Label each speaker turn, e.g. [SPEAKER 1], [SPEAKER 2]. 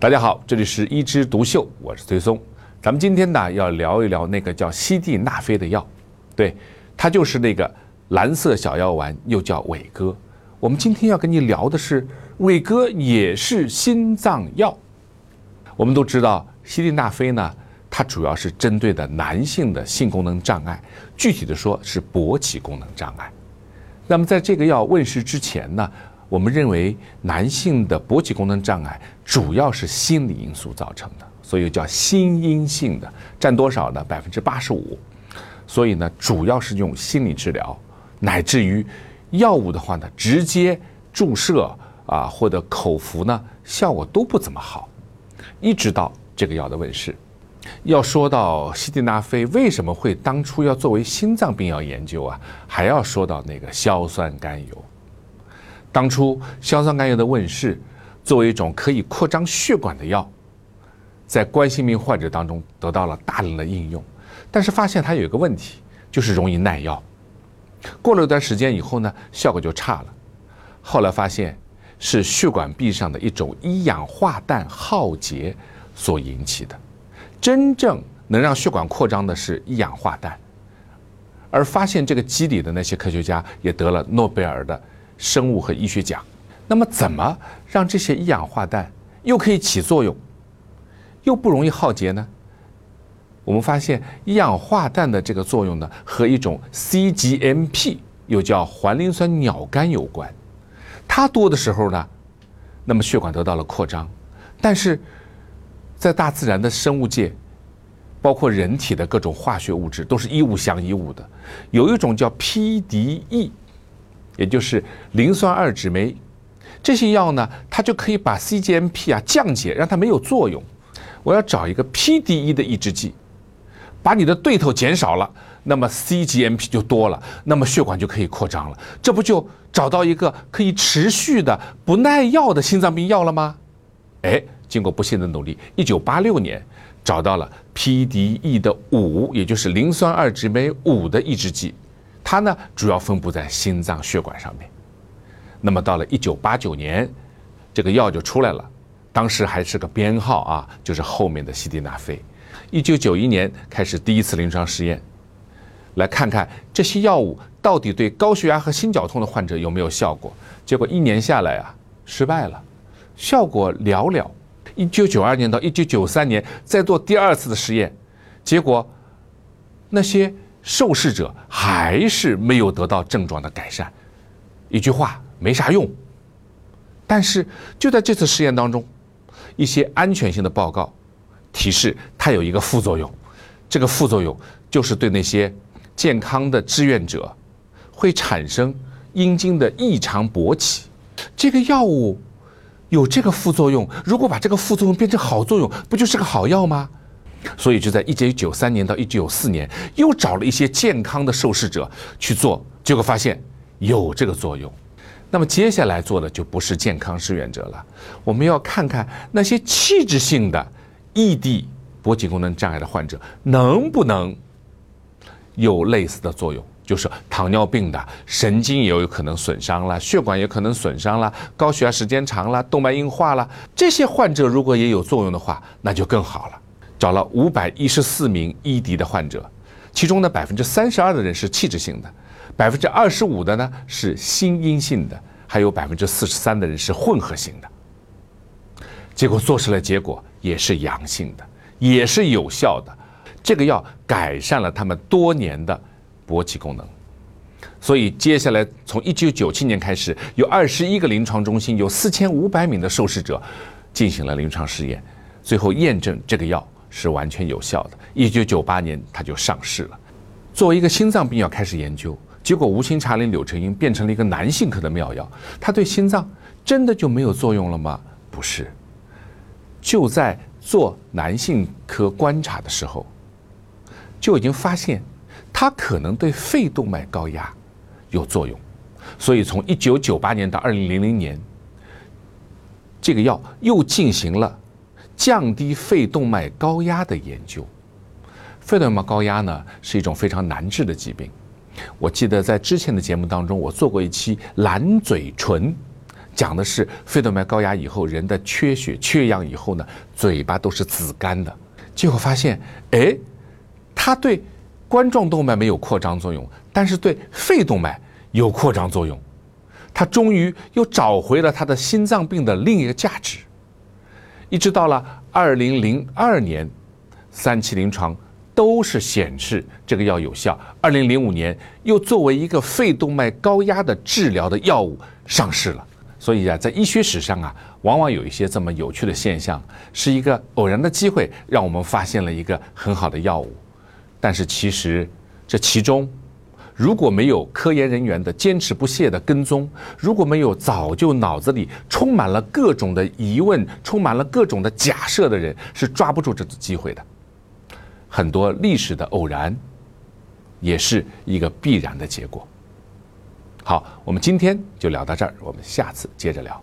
[SPEAKER 1] 大家好，这里是一枝独秀，我是崔松。咱们今天呢要聊一聊那个叫西地那非的药，对，它就是那个蓝色小药丸，又叫伟哥。我们今天要跟你聊的是，伟哥也是心脏药。我们都知道西地那非呢，它主要是针对的男性的性功能障碍，具体的说是勃起功能障碍。那么在这个药问世之前呢？我们认为男性的勃起功能障碍主要是心理因素造成的，所以叫心因性的，占多少呢？百分之八十五。所以呢，主要是用心理治疗，乃至于药物的话呢，直接注射啊或者口服呢，效果都不怎么好。一直到这个药的问世，要说到西地那非为什么会当初要作为心脏病药研究啊，还要说到那个硝酸甘油。当初硝酸甘油的问世，作为一种可以扩张血管的药，在冠心病患者当中得到了大量的应用，但是发现它有一个问题，就是容易耐药。过了一段时间以后呢，效果就差了。后来发现是血管壁上的一种一氧化氮耗竭所引起的。真正能让血管扩张的是一氧化氮，而发现这个机理的那些科学家也得了诺贝尔的。生物和医学奖，那么怎么让这些一氧化氮又可以起作用，又不容易耗竭呢？我们发现一氧化氮的这个作用呢，和一种 cGMP 又叫环磷酸鸟苷有关。它多的时候呢，那么血管得到了扩张，但是在大自然的生物界，包括人体的各种化学物质，都是一物降一物的。有一种叫 PDE。也就是磷酸二酯酶，这些药呢，它就可以把 cGMP 啊降解，让它没有作用。我要找一个 PDE 的抑制剂，把你的对头减少了，那么 cGMP 就多了，那么血管就可以扩张了。这不就找到一个可以持续的不耐药的心脏病药了吗？哎，经过不懈的努力，一九八六年找到了 PDE 的五，也就是磷酸二酯酶五的抑制剂。它呢，主要分布在心脏血管上面。那么到了一九八九年，这个药就出来了，当时还是个编号啊，就是后面的西地那非。一九九一年开始第一次临床试验，来看看这些药物到底对高血压和心绞痛的患者有没有效果。结果一年下来啊，失败了，效果寥寥。一九九二年到一九九三年再做第二次的实验，结果那些。受试者还是没有得到症状的改善，一句话没啥用。但是就在这次实验当中，一些安全性的报告提示它有一个副作用，这个副作用就是对那些健康的志愿者会产生阴茎的异常勃起。这个药物有这个副作用，如果把这个副作用变成好作用，不就是个好药吗？所以就在一九九三年到一九九四年，又找了一些健康的受试者去做，结果发现有这个作用。那么接下来做的就不是健康志愿者了，我们要看看那些器质性的异地勃起功能障碍的患者能不能有类似的作用，就是糖尿病的神经也有可能损伤了，血管也可能损伤了，高血压时间长了，动脉硬化了，这些患者如果也有作用的话，那就更好了。找了五百一十四名 ED 的患者，其中呢百分之三十二的人是器质性的，百分之二十五的呢是心因性的，还有百分之四十三的人是混合型的。结果做出来结果也是阳性的，也是有效的。这个药改善了他们多年的勃起功能。所以接下来从一九九七年开始，有二十一个临床中心，有四千五百名的受试者进行了临床试验，最后验证这个药。是完全有效的。一九九八年，它就上市了。作为一个心脏病药开始研究，结果无心茶林柳橙因变成了一个男性科的妙药。它对心脏真的就没有作用了吗？不是。就在做男性科观察的时候，就已经发现它可能对肺动脉高压有作用。所以从一九九八年到二零零零年，这个药又进行了。降低肺动脉高压的研究，肺动脉高压呢是一种非常难治的疾病。我记得在之前的节目当中，我做过一期蓝嘴唇，讲的是肺动脉高压以后人的缺血缺氧以后呢，嘴巴都是紫干的。结果发现，哎，它对冠状动脉没有扩张作用，但是对肺动脉有扩张作用。他终于又找回了他的心脏病的另一个价值。一直到了二零零二年，三期临床都是显示这个药有效。二零零五年又作为一个肺动脉高压的治疗的药物上市了。所以啊，在医学史上啊，往往有一些这么有趣的现象，是一个偶然的机会让我们发现了一个很好的药物，但是其实这其中。如果没有科研人员的坚持不懈的跟踪，如果没有早就脑子里充满了各种的疑问、充满了各种的假设的人，是抓不住这次机会的。很多历史的偶然，也是一个必然的结果。好，我们今天就聊到这儿，我们下次接着聊。